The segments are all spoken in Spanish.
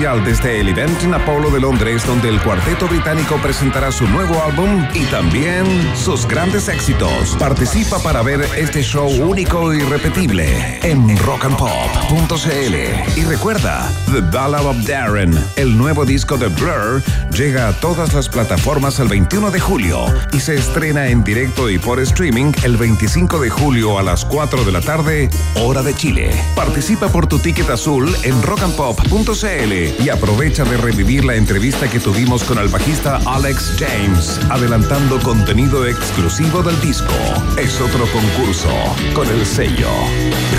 desde el evento en Apolo de Londres, donde el cuarteto británico presentará su nuevo álbum y también sus grandes éxitos. Participa para ver este show único y repetible en rockandpop.cl. Y recuerda, The Ballad of Darren, el nuevo disco de Blur, llega a todas las plataformas el 21 de julio y se estrena en directo y por streaming el 25 de julio a las 4 de la tarde, hora de Chile. Participa por tu ticket azul en rockandpop.cl y aprovecha de revivir la entrevista que tuvimos con el bajista Alex James, adelantando contenido exclusivo del disco. Es otro concurso con el sello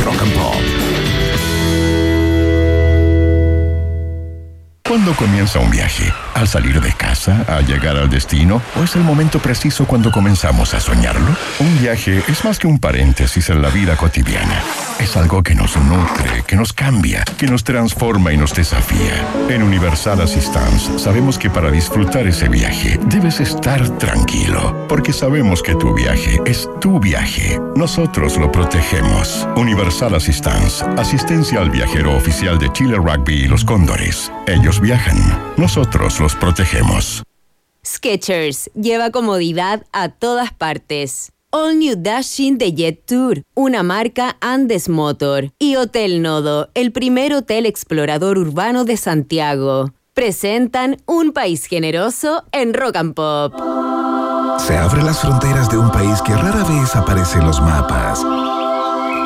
Rock and Pop. ¿Cuándo comienza un viaje? ¿Al salir de casa? ¿A llegar al destino? ¿O es el momento preciso cuando comenzamos a soñarlo? Un viaje es más que un paréntesis en la vida cotidiana. Es algo que nos nutre, que nos cambia, que nos transforma y nos desafía. En Universal Assistance sabemos que para disfrutar ese viaje debes estar tranquilo, porque sabemos que tu viaje es tu viaje. Nosotros lo protegemos. Universal Assistance, asistencia al viajero oficial de Chile Rugby y los Cóndores. Ellos viajan, nosotros los protegemos. Sketchers lleva comodidad a todas partes. All New Dashing de Jet Tour, una marca Andes Motor. Y Hotel Nodo, el primer hotel explorador urbano de Santiago. Presentan un país generoso en Rock and Pop. Se abren las fronteras de un país que rara vez aparece en los mapas.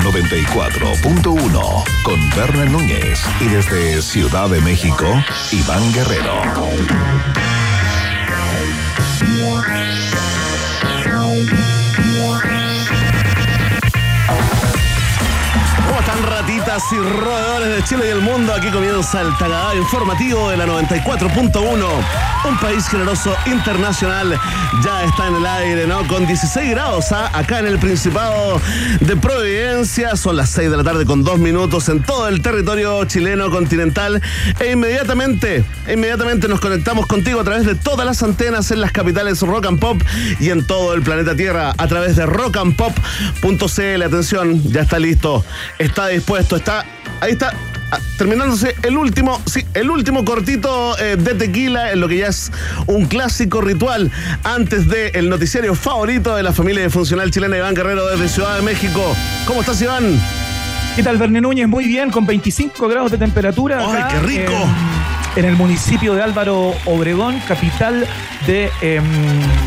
94.1 con Berna Núñez y desde Ciudad de México, Iván Guerrero. Y roedores de Chile y el mundo? Aquí comienza el Tagadá informativo de la 94.1. Un país generoso internacional ya está en el aire, ¿no? Con 16 grados ¿ah? acá en el Principado de Providencia. Son las 6 de la tarde con 2 minutos en todo el territorio chileno continental. E inmediatamente, inmediatamente nos conectamos contigo a través de todas las antenas en las capitales Rock and Pop y en todo el planeta Tierra a través de rockandpop.cl. Atención, ya está listo está dispuesto, está. Ahí está. ah, Terminándose el último, sí, el último cortito eh, de tequila en lo que ya es un clásico ritual antes del noticiario favorito de la familia de funcional chilena Iván Guerrero desde Ciudad de México. ¿Cómo estás, Iván? ¿Qué tal, Verne Núñez? Muy bien, con 25 grados de temperatura. ¡Ay, acá, qué rico! En, en el municipio de Álvaro Obregón, capital de, em,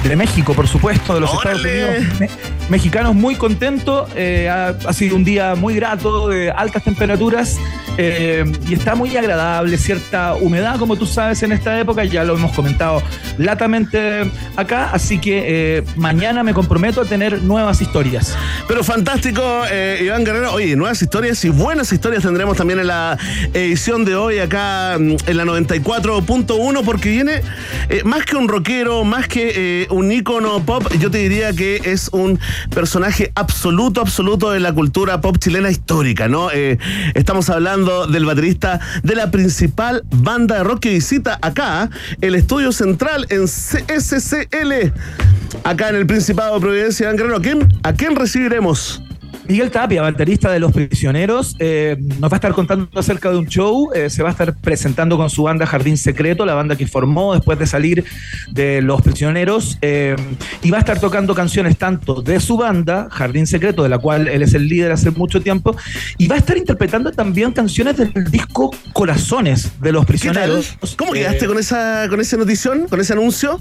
de México, por supuesto, de los Estados. Unidos me- mexicanos. Muy contento. eh, ha, ha sido un día muy grato, de altas temperaturas eh, y está muy agradable. Cierta humedad, como tú sabes, en esta época. Ya lo hemos comentado latamente acá. Así que eh, mañana me comprometo a tener nuevas historias. Pero fantástico, Iván Guerrero. Oye, nuevas historias y buenas historias tendremos también en la edición de hoy acá mm, en la 94.1 porque viene más que un más que eh, un ícono pop, yo te diría que es un personaje absoluto, absoluto de la cultura pop chilena histórica, ¿no? Eh, estamos hablando del baterista de la principal banda de rock que visita acá el estudio central en CSCL. Acá en el Principado de Providencia, Iván Guerrero. ¿A quién, a quién recibiremos? Miguel Tapia, baterista de Los Prisioneros, eh, nos va a estar contando acerca de un show. eh, se va a estar presentando con su banda Jardín Secreto, la banda que formó después de salir de Los Prisioneros. eh, y va a estar tocando canciones tanto de su banda, Jardín Secreto, de la cual él es el líder hace mucho tiempo. Y va a estar interpretando también canciones del disco Corazones de Los. Prisioneros. ¿Cómo quedaste con esa, con esa notición, con ese anuncio?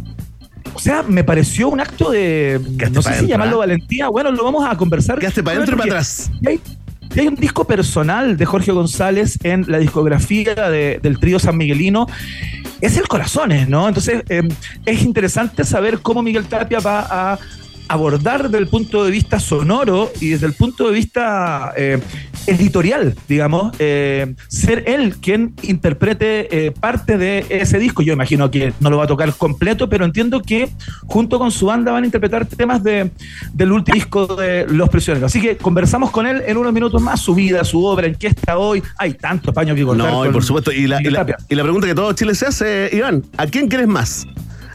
O sea, me pareció un acto de. No sé si dentro, llamarlo ¿ah? valentía. Bueno, lo vamos a conversar. Quedaste para adentro y para atrás. y hay, y hay un disco personal de Jorge González en la discografía de- del trío San Miguelino. Es el Corazones, ¿no? Entonces, eh, es interesante saber cómo Miguel Tapia va a abordar desde el punto de vista sonoro y desde el punto de vista eh, editorial, digamos, eh, ser él quien interprete eh, parte de ese disco. Yo imagino que no lo va a tocar completo, pero entiendo que junto con su banda van a interpretar temas de, del último disco de Los Prisioneros. Así que conversamos con él en unos minutos más, su vida, su obra, en qué está hoy. Hay tantos paños que contar. No, y por supuesto. Y la, y la, y la pregunta que todo Chile se hace, Iván, ¿a quién quieres más?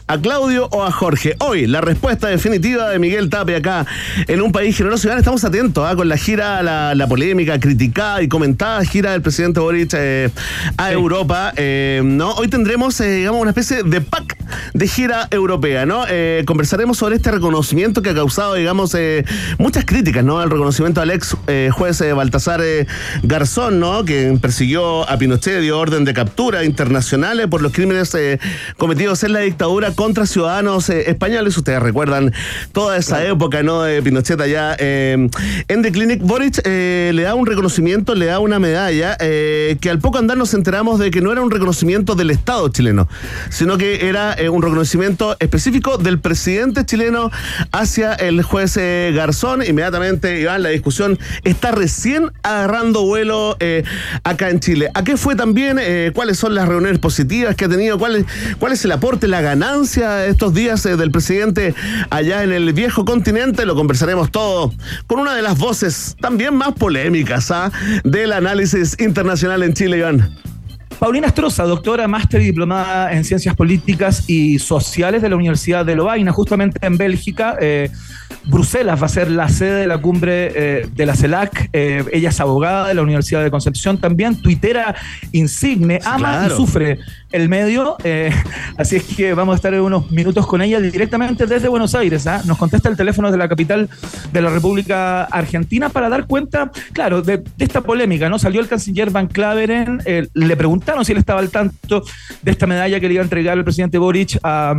¿A Claudio o a Jorge? Hoy, la respuesta definitiva de Miguel Tapia acá en un país generoso. Iván, estamos atentos ¿ah? con la gira, la, la, polémica, criticada y comentada gira del presidente Boric eh, a sí. Europa. Eh, ¿no? Hoy tendremos, eh, digamos, una especie de pack de gira europea, ¿no? Conversaremos sobre este reconocimiento que ha causado, digamos, muchas críticas, ¿no? El reconocimiento al ex juez Baltasar Garzón, ¿no? Que persiguió a Pinochet, dio orden de captura internacionales por los crímenes cometidos en la dictadura contra ciudadanos eh, españoles. Ustedes recuerdan toda esa claro. época, ¿no? De Pinochet allá eh, en The Clinic. Boric eh, le da un reconocimiento, le da una medalla, que al poco andar nos enteramos de que no era un reconocimiento del Estado chileno, sino que era un reconocimiento específico del presidente chileno hacia el juez Garzón. Inmediatamente, Iván, la discusión está recién agarrando vuelo acá en Chile. ¿A qué fue también? ¿Cuáles son las reuniones positivas que ha tenido? ¿Cuál es, cuál es el aporte, la ganancia estos días eh, del presidente allá en el viejo continente. Lo conversaremos todo con una de las voces también más polémicas ¿ah? del análisis internacional en Chile, Iván. Paulina Estroza, doctora, máster y diplomada en Ciencias Políticas y Sociales de la Universidad de Lovaina, justamente en Bélgica. Eh, Bruselas va a ser la sede de la cumbre eh, de la CELAC. Eh, ella es abogada de la Universidad de Concepción, también tuitera insigne, ama claro. y sufre el medio. Así es que vamos a estar en unos minutos con ella directamente desde Buenos Aires. ¿ah? Nos contesta el teléfono de la capital de la República Argentina para dar cuenta, claro, de, de esta polémica. ¿no? Salió el canciller Van Claveren, le preguntaron si él estaba al tanto de esta medalla que le iba a entregar el presidente Boric a,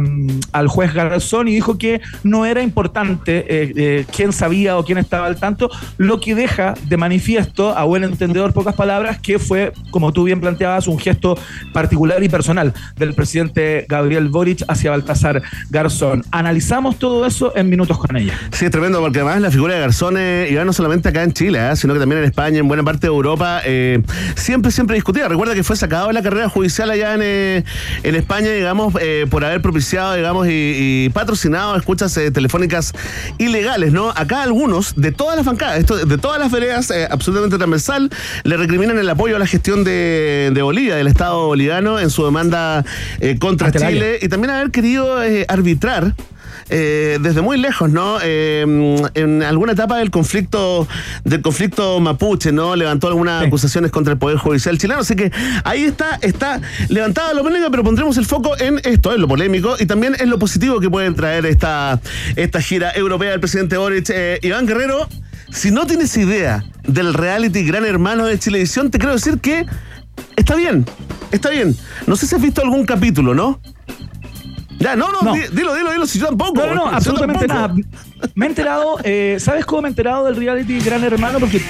al juez Garzón y dijo que no era importante eh, eh, quién sabía o quién estaba al tanto, lo que deja de manifiesto, a buen entendedor, pocas palabras, que fue, como tú bien planteabas, un gesto particular y personal del presidente Gabriel Boric hacia Baltasar Garzón. Analizamos todo eso en minutos con ella. Sí, es tremendo, porque además la figura de Garzón eh, iba no solamente acá en Chile, ¿eh? sino que también en España, en buena parte de Europa, eh, siempre, siempre discutida. Recuerda que fue sacado de la carrera judicial allá en, eh, en España, digamos, por haber propiciado, digamos, y, y patrocinado escuchas telefónicas ilegales, ¿no? Acá algunos, de todas las bancadas, esto, de todas las veredas, eh, absolutamente transversal, le recriminan el apoyo a la gestión de, de Bolivia, del Estado boliviano, en su demanda eh, contra Chile, y también haber querido eh, arbitrar eh, desde muy lejos, ¿no? Eh, en alguna etapa del conflicto del conflicto mapuche, ¿no? Levantó algunas sí. acusaciones contra el Poder Judicial chileno. Así que ahí está, está levantada lo polémico, pero pondremos el foco en esto, en lo polémico y también en lo positivo que pueden traer esta, esta gira europea del presidente Boric. Eh, Iván Guerrero, si no tienes idea del reality Gran Hermano de Chilevisión, te quiero decir que está bien, está bien. No sé si has visto algún capítulo, ¿no? Ya, no, no, no. dilo, dilo, dilo, si yo tampoco. No, no, no absolutamente nada. Me he enterado, eh, ¿sabes cómo me he enterado del reality Gran Hermano? Porque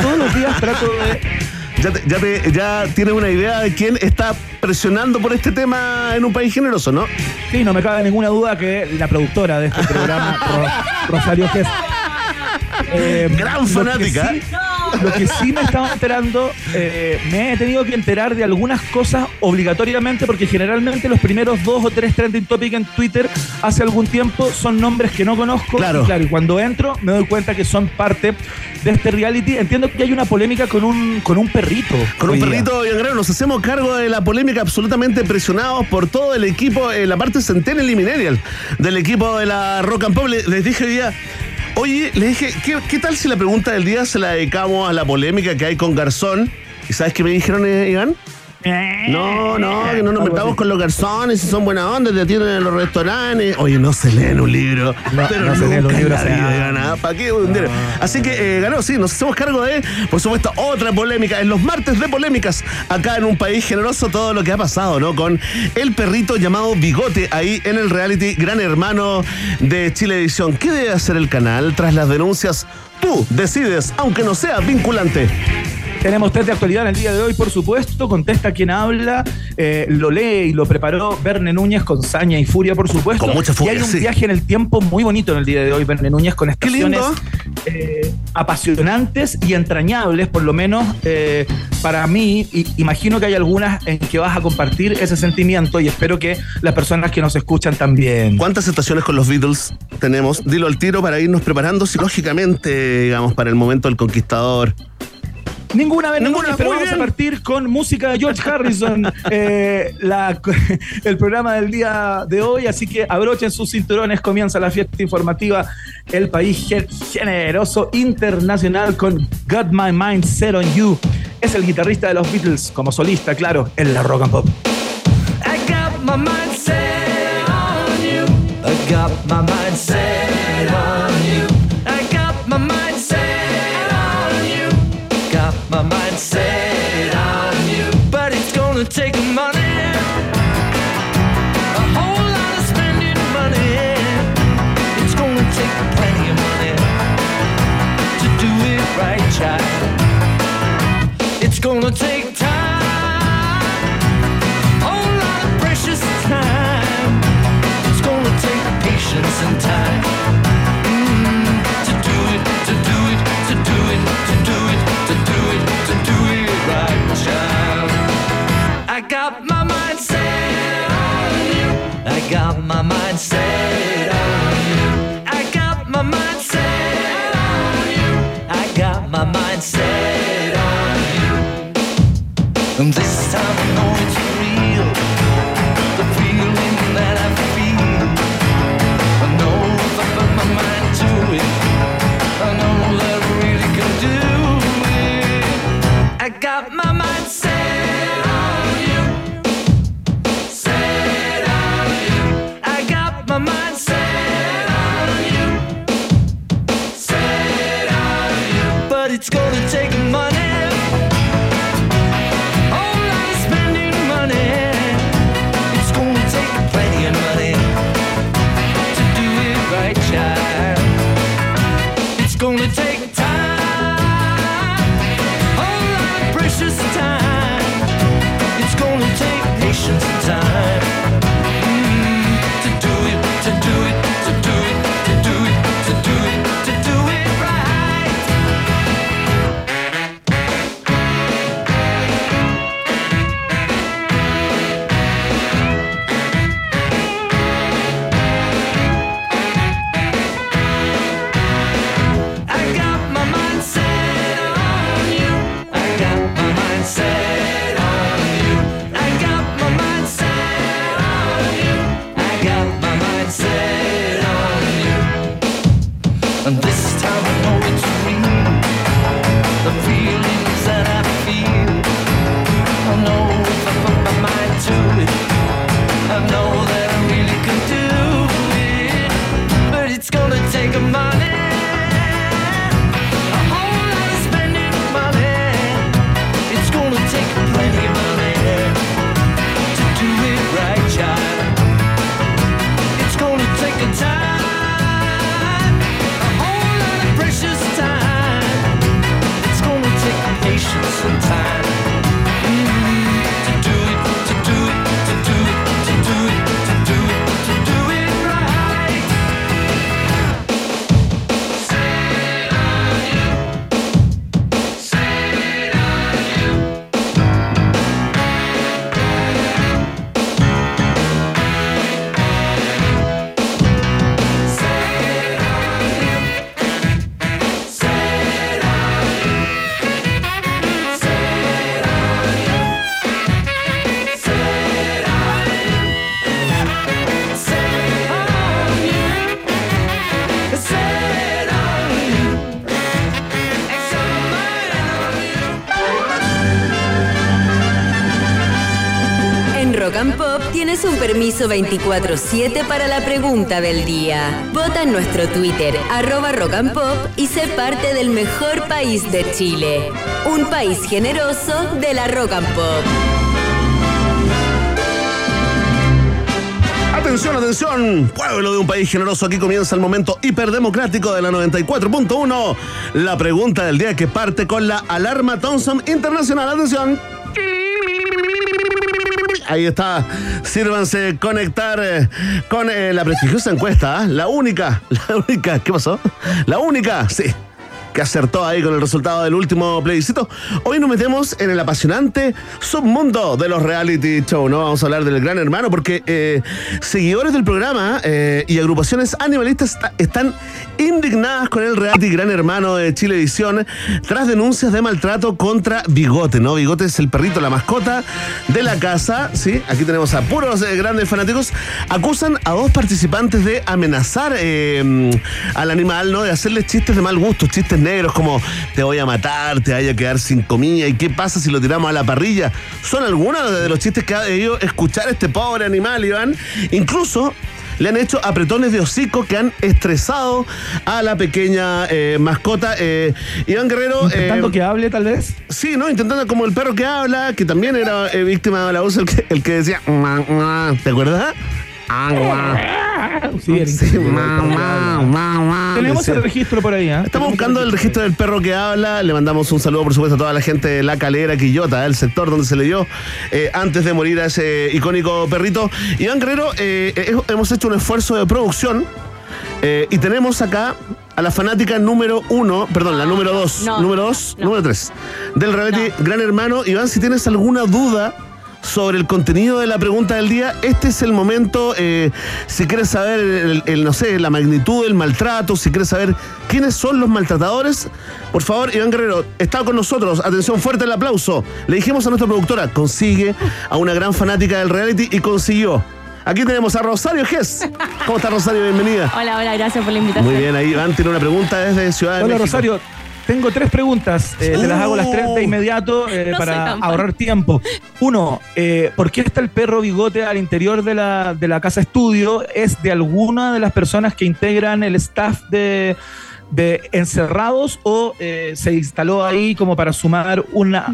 todos los días trato de... Ya, te, ya, te, ya tienes una idea de quién está presionando por este tema en un país generoso, ¿no? Sí, no me cabe ninguna duda que la productora de este programa, Rosario Gess. Eh, Gran fanática. Lo que, sí, lo que sí me estaba enterando, eh, me he tenido que enterar de algunas cosas obligatoriamente, porque generalmente los primeros dos o tres trending topics en Twitter hace algún tiempo son nombres que no conozco. Claro. Y, claro, y cuando entro me doy cuenta que son parte de este reality. Entiendo que hay una polémica con un, con un perrito. Con un perrito, bien grande. Nos hacemos cargo de la polémica absolutamente presionados por todo el equipo, en la parte Centennial y Millennial del equipo de la Rock and Pop. Les dije hoy día Oye, le dije, ¿qué, ¿qué, tal si la pregunta del día se la dedicamos a la polémica que hay con Garzón? ¿Y sabes qué me dijeron, eh, Iván? No, no, que no nos metamos con los garzones, si son buena onda, te atienden en los restaurantes. Oye, no se leen un libro. No, pero no se leen un libro. ¿Para qué hundir? Así que eh, ganó, sí, nos hacemos cargo de, por supuesto, otra polémica. En los martes de polémicas, acá en un país generoso, todo lo que ha pasado, ¿no? Con el perrito llamado Bigote, ahí en el reality Gran Hermano de Chilevisión. ¿Qué debe hacer el canal tras las denuncias? Tú decides, aunque no sea vinculante. Tenemos test de actualidad en el día de hoy, por supuesto. Contesta quien habla, eh, lo lee y lo preparó Verne Núñez con saña y furia, por supuesto. Con mucha furia, Y hay un sí. viaje en el tiempo muy bonito en el día de hoy, Verne Núñez, con estaciones eh, apasionantes y entrañables, por lo menos eh, para mí. Y imagino que hay algunas en que vas a compartir ese sentimiento y espero que las personas que nos escuchan también. ¿Cuántas estaciones con los Beatles tenemos? Dilo al tiro para irnos preparando psicológicamente, digamos, para el momento del conquistador. Ninguna vez, Ninguna, ninguna, pero vamos bien. a partir con música de George Harrison, eh, la- el programa del día de hoy. Así que abrochen sus cinturones, comienza la fiesta informativa. El país gen- generoso internacional con Got My Mind Set on You. Es el guitarrista de los Beatles, como solista, claro, en la rock and pop. I got my mind set on you. I got my mind set got my mind set this 24-7 para la pregunta del día. Vota en nuestro Twitter, arroba Rock Pop, y sé parte del mejor país de Chile. Un país generoso de la Rock and Pop. Atención, atención, pueblo de un país generoso, aquí comienza el momento hiperdemocrático de la 94.1. La pregunta del día que parte con la alarma Thompson Internacional. Atención. Ahí está, sírvanse conectar eh, con eh, la prestigiosa encuesta, ¿ah? la única, la única, ¿qué pasó? La única, sí, que acertó ahí con el resultado del último plebiscito. Hoy nos metemos en el apasionante submundo de los reality show, ¿no? Vamos a hablar del Gran Hermano porque eh, seguidores del programa eh, y agrupaciones animalistas está- están indignadas con el reality Gran Hermano de Chilevisión tras denuncias de maltrato contra Bigote, ¿no? Bigote es el perrito, la mascota de la casa, ¿sí? Aquí tenemos a puros eh, grandes fanáticos. Acusan a dos participantes de amenazar al animal, ¿no? De hacerles chistes de mal gusto, chistes negros como te voy a matar, te vaya a quedar sin comida y qué pasa si lo tiramos a la parrilla. Son algunos de los chistes que ha debido escuchar este pobre animal, Iván. Incluso le han hecho apretones de hocico que han estresado a la pequeña eh, mascota. eh, Iván Guerrero. Intentando eh, que hable, tal vez. Sí, ¿no? Intentando como el perro que habla, que también era eh, víctima de la voz, el que, el que decía, ¿te acuerdas? Ah, mua. Sí, Sí, increíble, Tenemos decía. el registro por ahí, ¿ah? Estamos buscando el registro del perro que habla. Le mandamos un saludo, por supuesto, a toda la gente de La Calera, Quillota, el sector donde se le dio eh, antes de morir a ese icónico perrito. Iván Guerrero, eh, eh, hemos hecho un esfuerzo de producción eh, y tenemos acá a la fanática número uno, perdón, la número dos, no, número no, dos, no. número tres, del reality Gran Hermano. Iván, si tienes alguna duda sobre el contenido de la pregunta del día, este es el momento, eh, si quieres saber, el, el, no sé, la magnitud del maltrato, si quieres saber quiénes son los maltratadores, por favor, Iván Guerrero, está con nosotros, atención, fuerte el aplauso. Le dijimos a nuestra productora, consigue a una gran fanática del reality y consiguió. Aquí tenemos a Rosario Gess. ¿Cómo está Rosario? Bienvenida. Hola, hola, gracias por la invitación. Muy bien, ahí Iván tiene una pregunta desde Ciudad de Hola, México. Rosario. Tengo tres preguntas. eh, te las hago las tres de Uh. inmediato eh, No para ahorrar tiempo. Uno, eh, ¿por qué está el perro bigote al interior de la, de la casa estudio? ¿Es de alguna de las personas que integran el staff de, de Encerrados o eh, se instaló ahí como para sumar una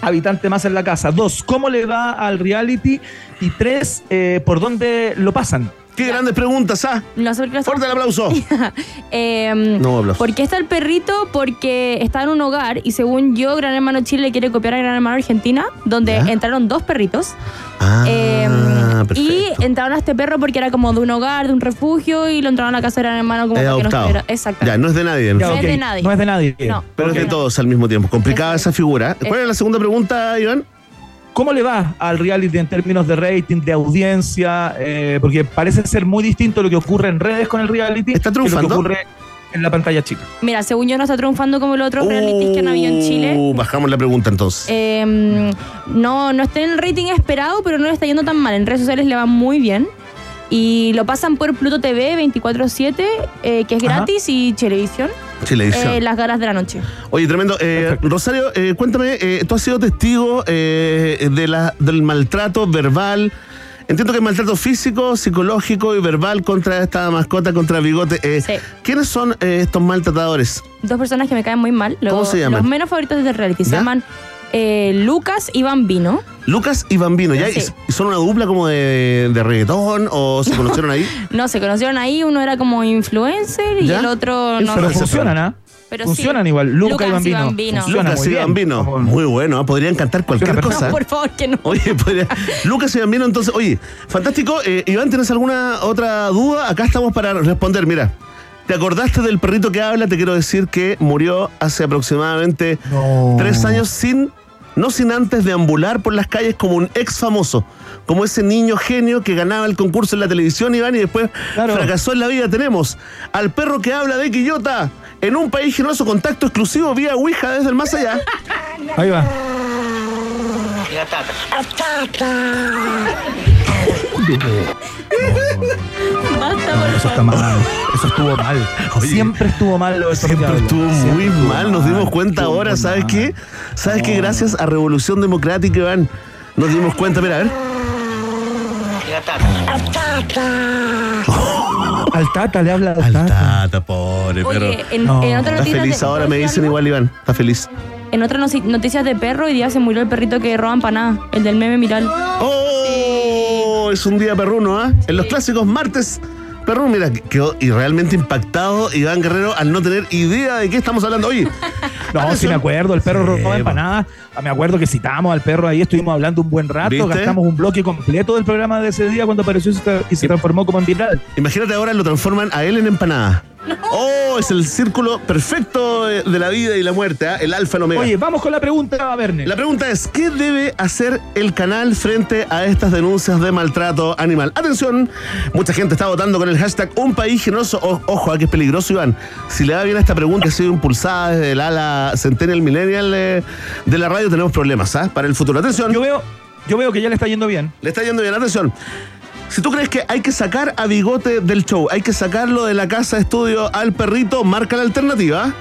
habitante más en la casa? Dos, ¿cómo le va al reality? Y tres, eh, ¿por dónde lo pasan? Qué grandes preguntas, ¿ah? No sé por qué Fuerte el aplauso. Eh, No aplausos. ¿Por qué está el perrito? Porque está en un hogar y según yo, Gran Hermano Chile le quiere copiar a Gran Hermano Argentina, donde ¿Ya? entraron dos perritos. Ah, Eh, y perfecto. entraron a este perro porque era como de un hogar, de un refugio, y lo entraron a la casa de Gran Hermano como Es para que no adoptado. estuviera. Exacto. Ya, no es de nadie. Ya, No es ok, de nadie. No es de nadie. No. Pero es de Ok. todos al mismo tiempo. Complicada esa figura. ¿Cuál es la segunda pregunta, Iván? ¿Cómo le va al reality en términos de rating, de audiencia? Eh, porque parece ser muy distinto lo que ocurre en redes con el reality ¿Está que lo que triunfando? ocurre en la pantalla chica. Mira, según yo no está triunfando como los otros realities que han habido en Chile. Uh, Bajamos la pregunta entonces. Eh, no, no está en el rating esperado, pero no le está yendo tan mal. En redes sociales le va muy bien. Y lo pasan por Pluto TV 24-7, eh, que es Ajá. gratis, y Televisión, Chilevisión. eh, las garas de la noche. Oye, tremendo. Eh. Rosario, eh, cuéntame, eh, tú has sido testigo eh, de la, del maltrato verbal. Entiendo que es maltrato físico, psicológico y verbal contra esta mascota, contra Bigote. Eh, Sí. ¿Quiénes son eh, estos maltratadores? Dos personas que me caen muy mal. Los, ¿Cómo se llaman? Los menos favoritos del reality. Se ¿Ya? llaman eh, Lucas y Bambino. Lucas y Bambino. ¿ya? Sí. ¿Y ¿Son una dupla como de, de reggaetón o se conocieron ahí? No, se conocieron ahí. Uno era como influencer y ¿Ya? el otro no. Pero Ese funcionan, ¿ah? Pero Funcionan sí. igual. Luca Lucas y y Bambino. Funciona Lucas muy y bien. Bambino. Muy bueno, ¿ah? podrían cantar cualquier Funciona cosa. No, por favor, que no. Oye, podría- Lucas y Bambino, entonces, oye, fantástico. Eh, Iván, ¿tienes alguna otra duda? Acá estamos para responder. Mira, ¿te acordaste del perrito que habla? Te quiero decir que murió hace aproximadamente No. tres años sin, no sin antes deambular por las calles como un ex famoso. Como ese niño genio que ganaba el concurso en la televisión, Iván, y después Claro. fracasó en la vida. Tenemos al perro que habla de Quillota en un país generoso, contacto exclusivo vía Ouija desde el más allá. Ahí va. Basta, por Eso está mal. Eso estuvo mal. Oye, Siempre estuvo mal lo de Siempre Diablo. estuvo muy Siempre mal, nos dimos cuenta estuvo ahora, ¿sabes mal. qué? ¿Sabes qué? Gracias a Revolución Democrática, Iván, nos dimos cuenta, mira, a ver. Al Tata le habla al Al Tata. tata, pobre perro. Oye, en, No. en otras Está feliz de- ahora, me dicen igual, Iván. Está feliz. En otras noticias de perro, hoy día se murió el perrito que roban paná, el del meme viral. ¡Oh! Es un día perruno, ¿ah? En los clásicos martes perruno, mira, quedó y realmente impactado Iván Guerrero al no tener idea de qué estamos hablando. Oye, No, sí atención. me acuerdo, el perro Sí, robaba empanadas. Ah, Me acuerdo que citamos al perro ahí, estuvimos hablando un buen rato, ¿Viste? gastamos un bloque completo del programa de ese día cuando apareció y se tra- y se transformó como en viral. Imagínate ahora lo transforman a él en empanada. Oh, es el círculo perfecto de la vida y la muerte, ¿ah? el alfa y el omega. Oye, vamos con la pregunta, Verne. La pregunta es, ¿qué debe hacer el canal frente a estas denuncias de maltrato animal? Atención, mucha gente está votando con el hashtag Un País Generoso. O- ojo, ah, que es peligroso, Iván. Si le va bien a esta pregunta ha sido impulsada desde el ala Centennial Millennial eh, de la radio, tenemos problemas ¿ah? para el futuro. Atención, Yo veo, yo veo que ya le está yendo bien. le está yendo bien, atención. Si tú crees que hay que sacar a Bigote del show, hay que sacarlo de la casa estudio al perrito, marca la alternativa.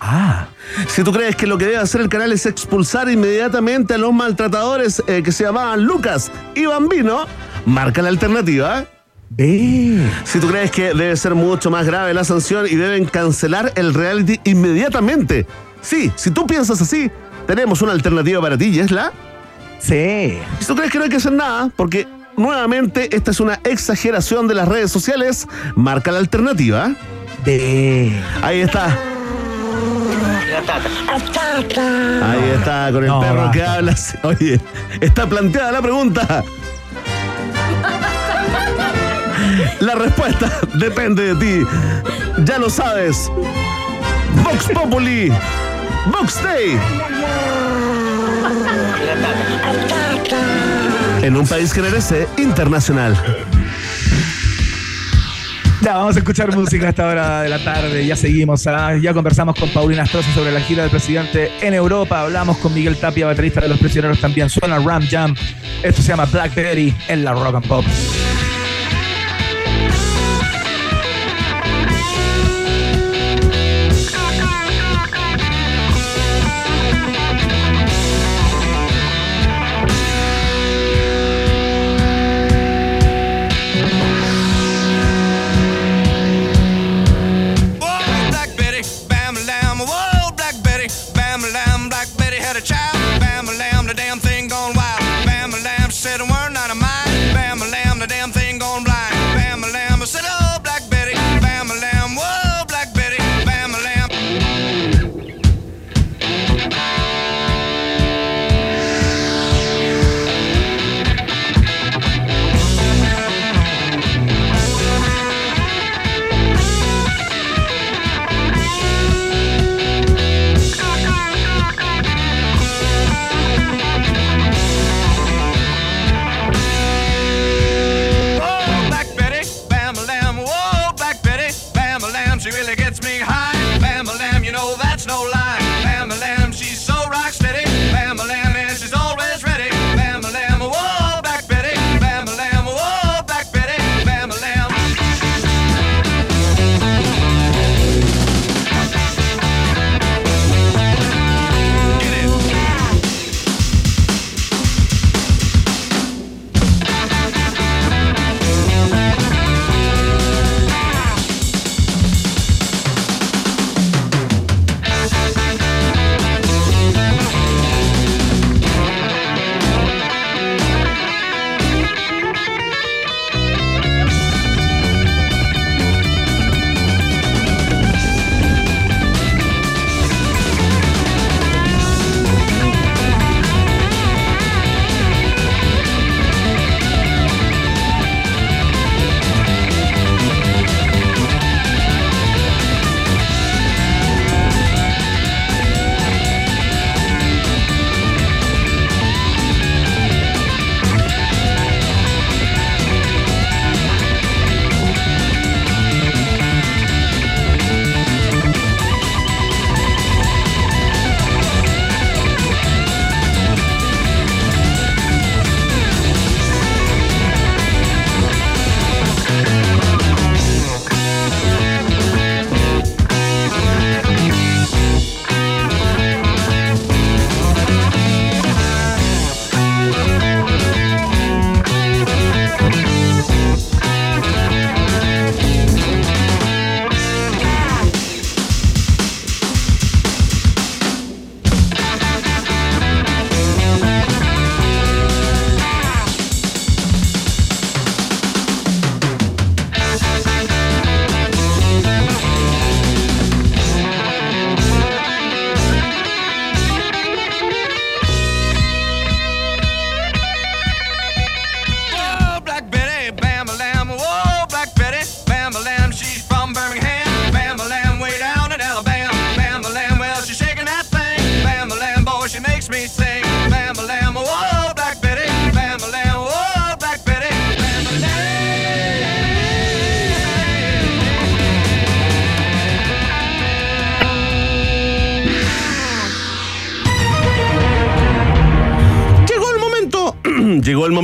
Ah. Si tú crees que lo que debe hacer el canal es expulsar inmediatamente a los maltratadores eh, que se llamaban Lucas y Bambino, marca la alternativa. Ve. Si tú crees que debe ser mucho más grave la sanción y deben cancelar el reality inmediatamente. Sí, si tú piensas así, tenemos una alternativa para ti y es la... Sí. Si tú crees que no hay que hacer nada, porque nuevamente esta es una exageración de las redes sociales, marca la alternativa. Ahí está. Ahí está, con el No, perro basta. que habla. Oye, está planteada la pregunta. La respuesta depende de ti. Ya lo sabes. Vox Populi. Vox Day. En un país que merece internacional. Ya, vamos a escuchar música a esta hora de la tarde. Ya seguimos. ¿ah? Ya conversamos con Paulina Astroza sobre la gira del presidente en Europa. Hablamos con Miguel Tapia, baterista de Los Prisioneros también. Suena Ram Jam. Esto se llama Blackberry en la Rock and Pop.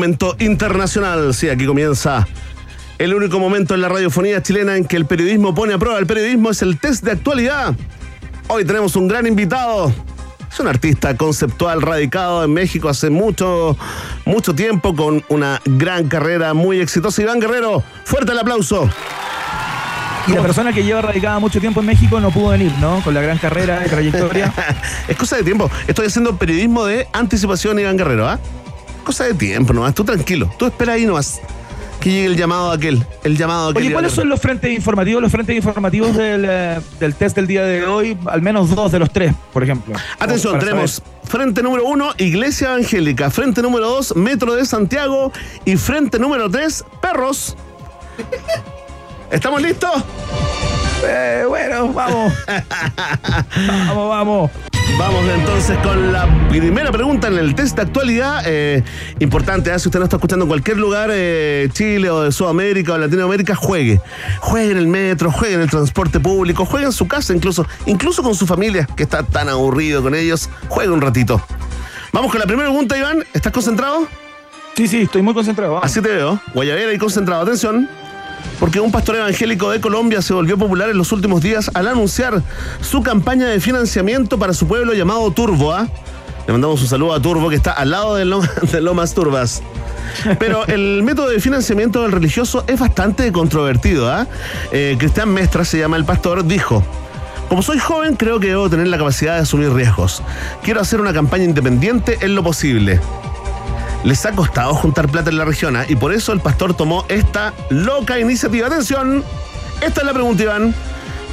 Momento internacional. Sí, aquí comienza el único momento en la radiofonía chilena en que el periodismo pone a prueba. El periodismo es el test de actualidad. Hoy tenemos un gran invitado. Es un artista conceptual radicado en México hace mucho, mucho tiempo con una gran carrera muy exitosa. Iván Guerrero, fuerte el aplauso. Y la persona que lleva radicada mucho tiempo en México no pudo venir, ¿no? Con la gran carrera y trayectoria. es cosa de tiempo. Estoy haciendo periodismo de anticipación, Iván Guerrero, ¿ah? Cosa de tiempo nomás. Tú tranquilo. Tú espera ahí nomás. Que llegue el llamado de aquel. El llamado aquel. Oye, ¿cuáles son los frentes informativos? Los frentes informativos del, eh, del test del día de hoy, al menos dos de los tres, por ejemplo. Atención, tenemos saber. frente número uno, Iglesia Evangélica. Frente número dos, Metro de Santiago. Y frente número tres, Perros. ¿Estamos listos? Eh, bueno, vamos. vamos, vamos. Vamos entonces con la primera pregunta en el test de actualidad. Eh, importante, ¿eh? si usted no está escuchando en cualquier lugar, eh, Chile o de Sudamérica o Latinoamérica, juegue. Juegue en el metro, juegue en el transporte público, juegue en su casa incluso, incluso con su familia, que está tan aburrido con ellos. Juegue un ratito. Vamos con la primera pregunta, Iván. ¿Estás concentrado? Sí, sí, estoy muy concentrado. vamos. Así te veo. Guayabera y concentrado. Atención. Porque un pastor evangélico de Colombia se volvió popular en los últimos días al anunciar su campaña de financiamiento para su pueblo llamado Turbo. ¿ah? Le mandamos un saludo a Turbo, que está al lado de, Lom- de Lomas Turbas. Pero el método de financiamiento del religioso es bastante controvertido. ¿ah? Eh, Cristian Mestra, se llama el pastor, dijo. Como soy joven, creo que debo tener la capacidad de asumir riesgos. Quiero hacer una campaña independiente en lo posible les ha costado juntar plata en la región ¿ah? y por eso el pastor tomó esta loca iniciativa. Atención, esta es la pregunta, Iván.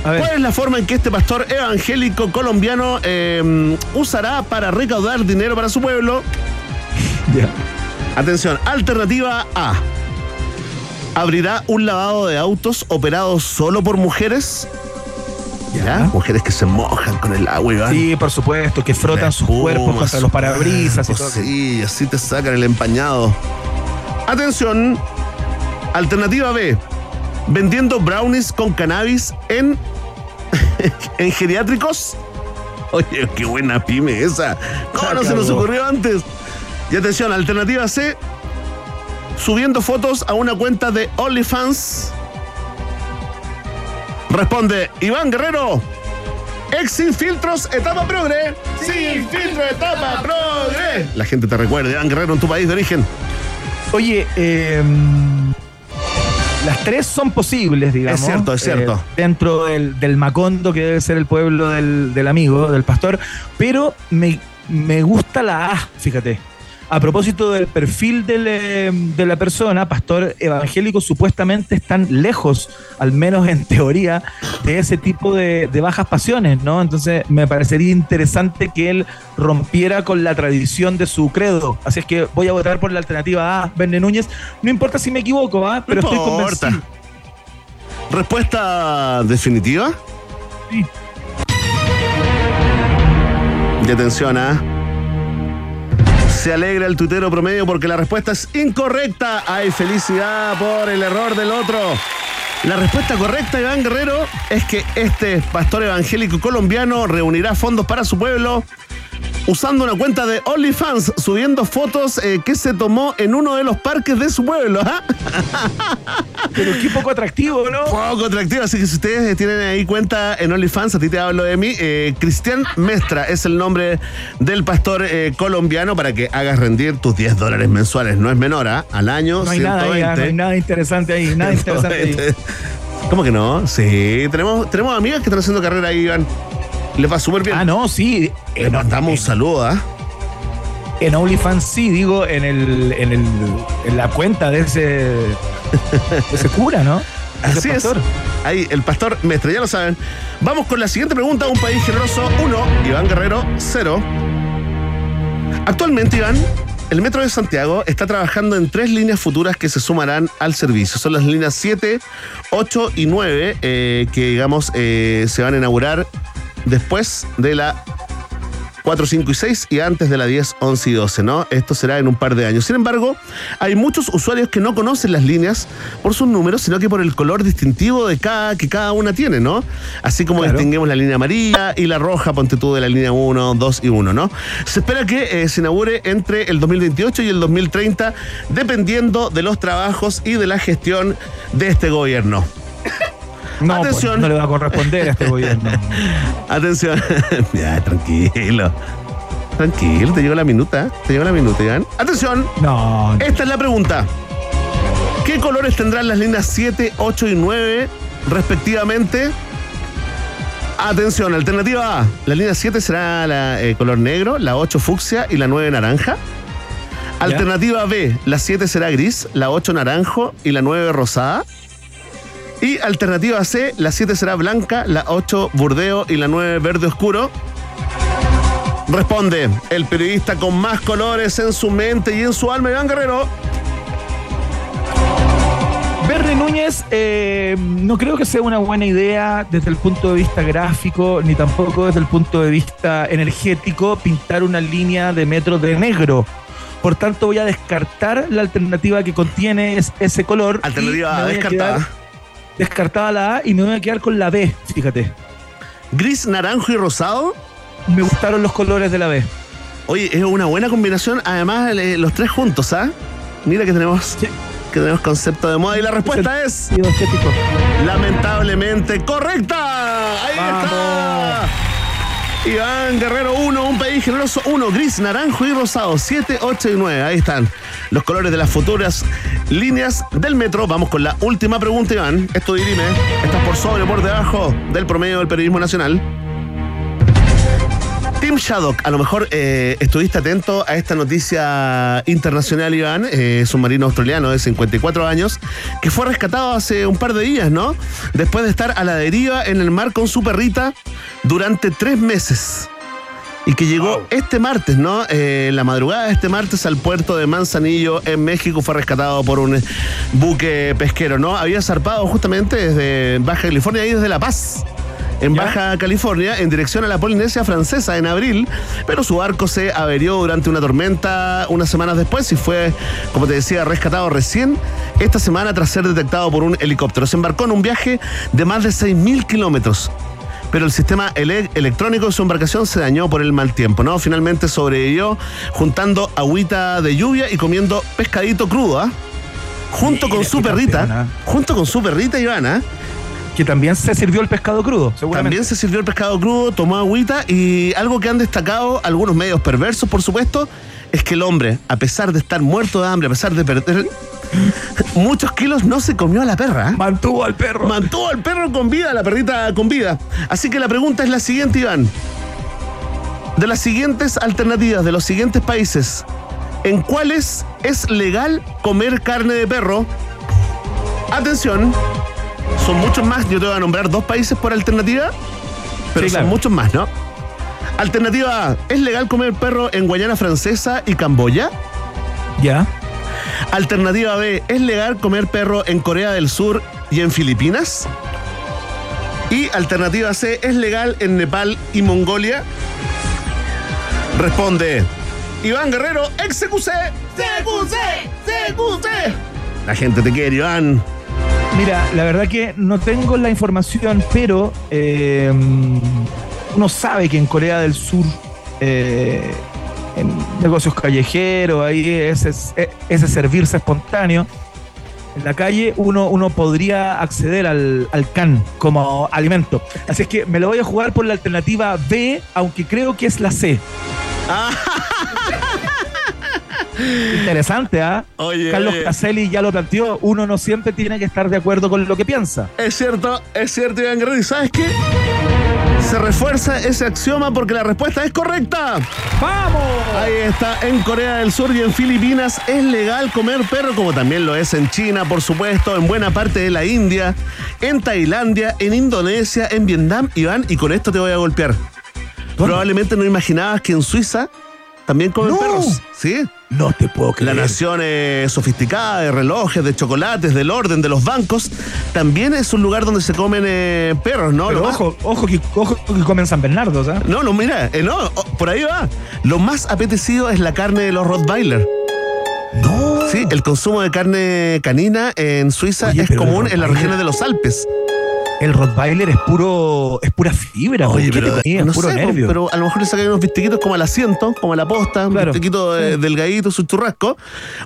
¿Cuál es la forma en que este pastor evangélico colombiano eh, usará para recaudar dinero para su pueblo? Ya. Atención, alternativa A. ¿Abrirá un lavado de autos operado solo por mujeres? ¿Ya? Mujeres que se mojan con el agua, Iván. Sí, por supuesto, que frotan sus cuerpos contra los parabrisas y todo. Sí, así te sacan el empañado. Atención. Alternativa B. Vendiendo brownies con cannabis en, en geriátricos. Oye, qué buena pyme esa. ¿Cómo no se nos ocurrió antes? Y atención, alternativa C. Subiendo fotos a una cuenta de OnlyFans. Responde Iván Guerrero. Ex sin filtros, etapa progre. Sin filtro, etapa progre. La gente te recuerda, Iván Guerrero en tu país de origen. Oye, eh, las tres son posibles, digamos. Es cierto, es cierto. eh, dentro del, del Macondo, que debe ser el pueblo del, del amigo, del pastor. Pero me, me gusta la A, fíjate. A propósito del perfil del, eh, de la persona, pastor evangélico, supuestamente están lejos, al menos en teoría, de ese tipo de, de bajas pasiones, ¿no? Entonces me parecería interesante que él rompiera con la tradición de su credo. Así es que voy a votar por la alternativa A, Verne Núñez. No importa si me equivoco, ¿ah? pero no estoy importa. convencido. ¿Respuesta definitiva? Sí. Y atención, ¿ah? Se alegra el tuitero promedio porque la respuesta es incorrecta. Hay felicidad por el error del otro. La respuesta correcta, Iván Guerrero, es que este pastor evangélico colombiano reunirá fondos para su pueblo usando una cuenta de OnlyFans, subiendo fotos eh, que se tomó en uno de los parques de su pueblo. ¿ah? Pero qué poco atractivo, ¿no? Poco atractivo, así que si ustedes eh, tienen ahí cuenta en OnlyFans, a ti te hablo de mí, eh, Cristian Mestra es el nombre del pastor eh, colombiano para que hagas rendir tus 10 dólares mensuales. No es menor, ¿ah? Al año, No hay nada ahí, 120. ah, no hay nada interesante ahí, nada interesante ahí. ¿Cómo que no? Sí, tenemos, tenemos amigas que están haciendo carrera ahí, Iván. Les va súper bien. Ah, no, sí. Les En, mandamos un saludo, ¿ah? en OnlyFans sí, digo, en el, en el, en la cuenta de ese, de ese cura, ¿no? Ese Así es. Ahí, el pastor Mestre, ya lo saben. Vamos con la siguiente pregunta. Un país generoso, uno. Iván Guerrero, cero. Actualmente, Iván, el Metro de Santiago está trabajando en tres líneas futuras que se sumarán al servicio. Son las líneas 7, 8 y 9, eh, que, digamos, eh, se van a inaugurar después de la 4, 5 y 6 y antes de la 10, 11 y 12, ¿no? Esto será en un par de años. Sin embargo, hay muchos usuarios que no conocen las líneas por sus números, sino que por el color distintivo de cada que cada una tiene, ¿no? Así como Claro. distinguimos la línea amarilla y la roja, ponte tú de la línea 1, 2 y 1, ¿no? Se espera que eh, se inaugure entre el 2028 y el 2030, dependiendo de los trabajos y de la gestión de este gobierno. No, Atención. pues, no le va a corresponder a este gobierno. Atención. ya, tranquilo. Tranquilo, te llegó la minuta. Te llegó la minuta, Iván. Atención. No, Esta es la pregunta. ¿Qué colores tendrán las líneas 7, 8 y 9 respectivamente? Atención, alternativa A. La línea 7 será la eh, color negro, la 8 fucsia y la 9 naranja. Alternativa B. La 7 será gris, la 8 naranjo y la 9 rosada. Y alternativa C. La 7 será blanca, la 8 burdeo y la 9 verde oscuro. Responde el periodista con más colores en su mente y en su alma, Iván Guerrero. Berry Núñez, eh, no creo que sea una buena idea desde el punto de vista gráfico, ni tampoco desde el punto de vista energético, pintar una línea de metro de negro. Por tanto, voy a descartar la alternativa que contiene es- ese color. Alternativa descartada. Descartada la A y me voy a quedar con la B, fíjate. Gris, naranjo y rosado. Me gustaron los colores de la B. Oye, es una buena combinación. Además, eh, los tres juntos, ¿ah? Mira que tenemos, Sí. que tenemos concepto de moda. Y la respuesta es, lamentablemente, correcta. Ahí está. Iván Guerrero 1, un país generoso 1, gris, naranjo y rosado, 7, 8 y 9. Ahí están los colores de las futuras líneas del metro. Vamos con la última pregunta, Iván. Esto dirime, ¿estás por sobre o por debajo del promedio del periodismo nacional? Tim Shaddock, a lo mejor eh, estuviste atento a esta noticia internacional, Iván, eh, es un marino australiano de 54 años, que fue rescatado hace un par de días, ¿no? Después de estar a la deriva en el mar con su perrita durante tres meses. Y que llegó este martes, ¿no? Eh, en la madrugada de este martes al puerto de Manzanillo, en México, fue rescatado por un buque pesquero, ¿no? Había zarpado justamente desde Baja California y desde La Paz en ¿Ya? Baja California en dirección a la Polinesia Francesa en abril, pero su barco se averió durante una tormenta unas semanas después y fue, como te decía, rescatado recién esta semana tras ser detectado por un helicóptero. Se embarcó en un viaje de más de 6.000 kilómetros. Pero el sistema ele- electrónico de su embarcación se dañó por el mal tiempo, ¿no? Finalmente sobrevivió juntando agüita de lluvia y comiendo pescadito crudo, ¿ah? Junto Mira, con su perrita, ¿ah? junto con su perrita Ivana, Que también se sirvió el pescado crudo, seguramente. también se sirvió el pescado crudo, tomó agüita y algo que han destacado algunos medios perversos, por supuesto, es que el hombre, a pesar de estar muerto de hambre, a pesar de perder muchos kilos, no se comió a la perra. ¿eh? Mantuvo al perro. Mantuvo al perro con vida, la perrita con vida. Así que la pregunta es la siguiente, Iván. De las siguientes alternativas de los siguientes países, ¿en cuáles es legal comer carne de perro? Atención, son muchos más. Yo te voy a nombrar dos países por alternativa, pero Sí, son claro. muchos más, ¿no? Alternativa A, ¿es legal comer perro en Guayana Francesa y Camboya? Ya. Alternativa B, ¿es legal comer perro en Corea del Sur y en Filipinas? Y alternativa C, ¿es legal en Nepal y Mongolia? Responde Iván Guerrero, ex CQC. CQC, CQC. La gente te quiere, Iván. Mira, la verdad que no tengo la información, pero eh, uno sabe que en Corea del Sur, eh, en negocios callejeros, ahí ese, ese servirse espontáneo, en la calle uno, uno podría acceder al, al can como alimento. Así es que me lo voy a jugar por la alternativa B, aunque creo que es la C. Interesante, ¿ah? Oye, Carlos oye. Caselli ya lo planteó. Uno no siempre tiene que estar de acuerdo con lo que piensa. Es cierto, es cierto, Iván Guerrero. ¿Y sabes qué? Se refuerza ese axioma porque la respuesta es correcta. ¡Vamos! Ahí está, en Corea del Sur y en Filipinas es legal comer perro, como también lo es en China, por supuesto, en buena parte de la India, en Tailandia, en Indonesia, en Vietnam, Iván, y con esto te voy a golpear. Probablemente no imaginabas que en Suiza también comen No. perros. ¿Sí? No te puedo La creer. nación eh, sofisticada de relojes, de chocolates, del orden, de los bancos, también es un lugar donde se comen eh, perros, ¿no? Pero ojo, ojo que, ojo que comen San Bernardo, ¿sabes? No, no, mira, eh, no, oh, por ahí va. Lo más apetecido es la carne de los Rottweiler. No. Sí, el consumo de carne canina en Suiza Oye, es común en las regiones de los Alpes. El Rottweiler es puro, es pura fibra. Oye, ¿por qué pero, no puro sé, nervio. pero a lo mejor le sacan unos bistiquitos como al asiento, como a la posta, un Claro. bistiquito eh, delgadito, su churrasco.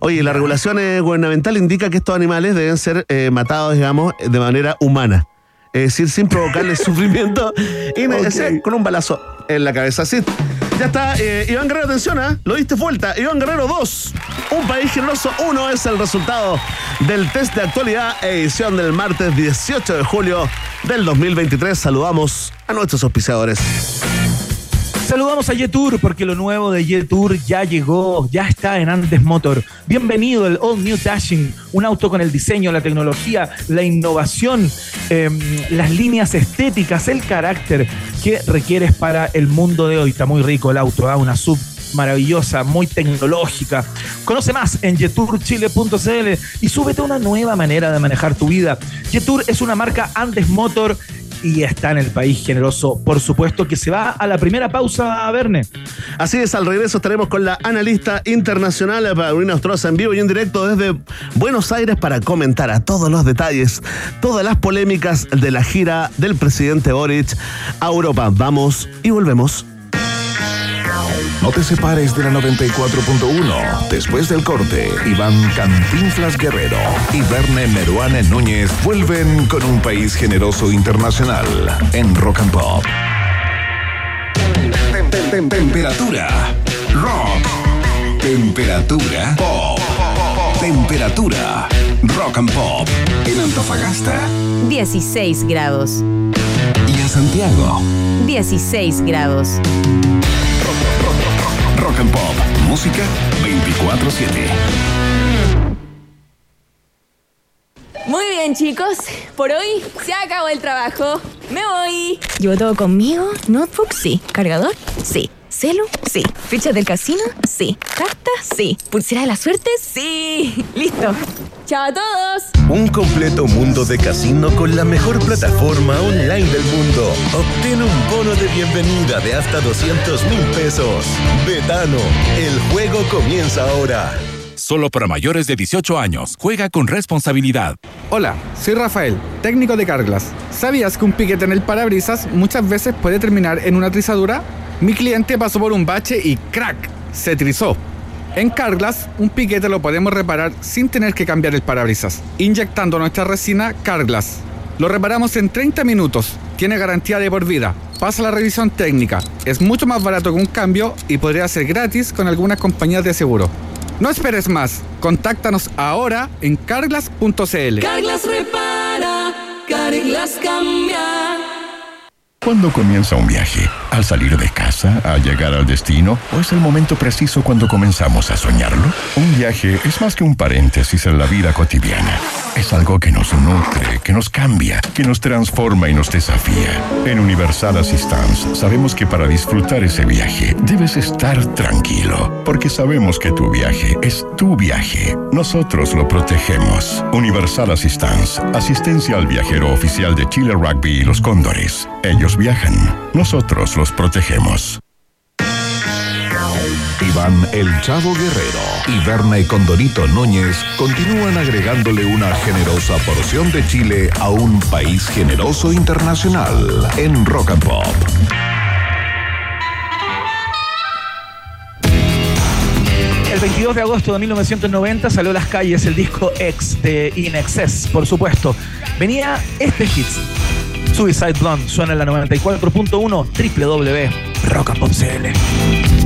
Oye, la regulación eh, gubernamental indica que estos animales deben ser eh, matados, digamos, de manera humana. Es decir, sin provocarles sufrimiento y Ok. sí, con un balazo en la cabeza. Así. Ya está, eh, Iván Guerrero, atención, ¿ah? lo diste vuelta. Iván Guerrero 2, un país generoso 1 es el resultado del test de actualidad, edición del martes 18 de julio del 2023. Saludamos a nuestros auspiciadores. Saludamos a Yetur porque lo nuevo de Yetur ya llegó, ya está en Andes Motor. Bienvenido el All New Dashing, un auto con el diseño, la tecnología, la innovación, em, las líneas estéticas, el carácter que requieres para el mundo de hoy. Está muy rico el auto, ¿ah? una sub maravillosa, muy tecnológica. Conoce más en yeturchile.cl y súbete a una nueva manera de manejar tu vida. Yetur es una marca Andes Motor y está en el país generoso, por supuesto, que se va a la primera pausa, Verne. Así es, al regreso estaremos con la analista internacional Paulina Ostroza en vivo y en directo desde Buenos Aires para comentar a todos los detalles, todas las polémicas de la gira del presidente Boric a Europa. Vamos y volvemos. No te separes de la 94.1. Después del corte, Iván Cantinflas Guerrero y Verne Meruane Núñez vuelven con un país generoso internacional en Rock and Pop. Tem- tem- tem- Temperatura. Rock. Temperatura. Pop. Temperatura. Rock and Pop. En Antofagasta 16 grados. y en Santiago. 16 grados. Rock and Pop. Música 24-7. Muy bien, chicos. Por hoy se acabó el trabajo. Me voy. ¿Llevo todo conmigo? ¿Notebook? Sí. ¿Cargador? Sí. ¿Celu? Sí. ¿Ficha del casino? Sí. ¿Carta? Sí. ¿Pulsera de la suerte? Sí. Listo. Chao a todos. Un completo mundo de casino con la mejor plataforma online del mundo. Obtén un bono de bienvenida de hasta 200 mil pesos. Betano, el juego comienza ahora. Solo para mayores de 18 años. Juega con responsabilidad. Hola, soy Rafael, técnico de Carglass. ¿Sabías que un piquete en el parabrisas muchas veces puede terminar en una trizadura? Mi cliente pasó por un bache y ¡crack! Se trizó. En Carglass, un piquete lo podemos reparar sin tener que cambiar el parabrisas, inyectando nuestra resina Carglass. Lo reparamos en 30 minutos, tiene garantía de por vida, pasa la revisión técnica, es mucho más barato que un cambio y podría ser gratis con algunas compañías de seguro. No esperes más, contáctanos ahora en carglass.cl. Carglass repara, Carglass cambia. ¿Cuándo comienza un viaje? ¿Al salir de casa? ¿Al llegar al destino? ¿O es el momento preciso cuando comenzamos a soñarlo? Un viaje es más que un paréntesis en la vida cotidiana. Es algo que nos nutre, que nos cambia, que nos transforma y nos desafía. En Universal Assistance sabemos que para disfrutar ese viaje debes estar tranquilo, porque sabemos que tu viaje es tu viaje. Nosotros lo protegemos. Universal Assistance, asistencia al viajero oficial de Chile Rugby y los Cóndores. Ellos viajan, nosotros los protegemos. Iván El Chavo Guerrero y Berna y Condorito Núñez continúan agregándole una generosa porción de Chile a un país generoso internacional en Rock and Pop. El 22 de agosto de 1990 salió a las calles el disco X de In Excess, por supuesto. Venía este hit. Suicide Blonde suena en la 94.1 www.rockandpopcl.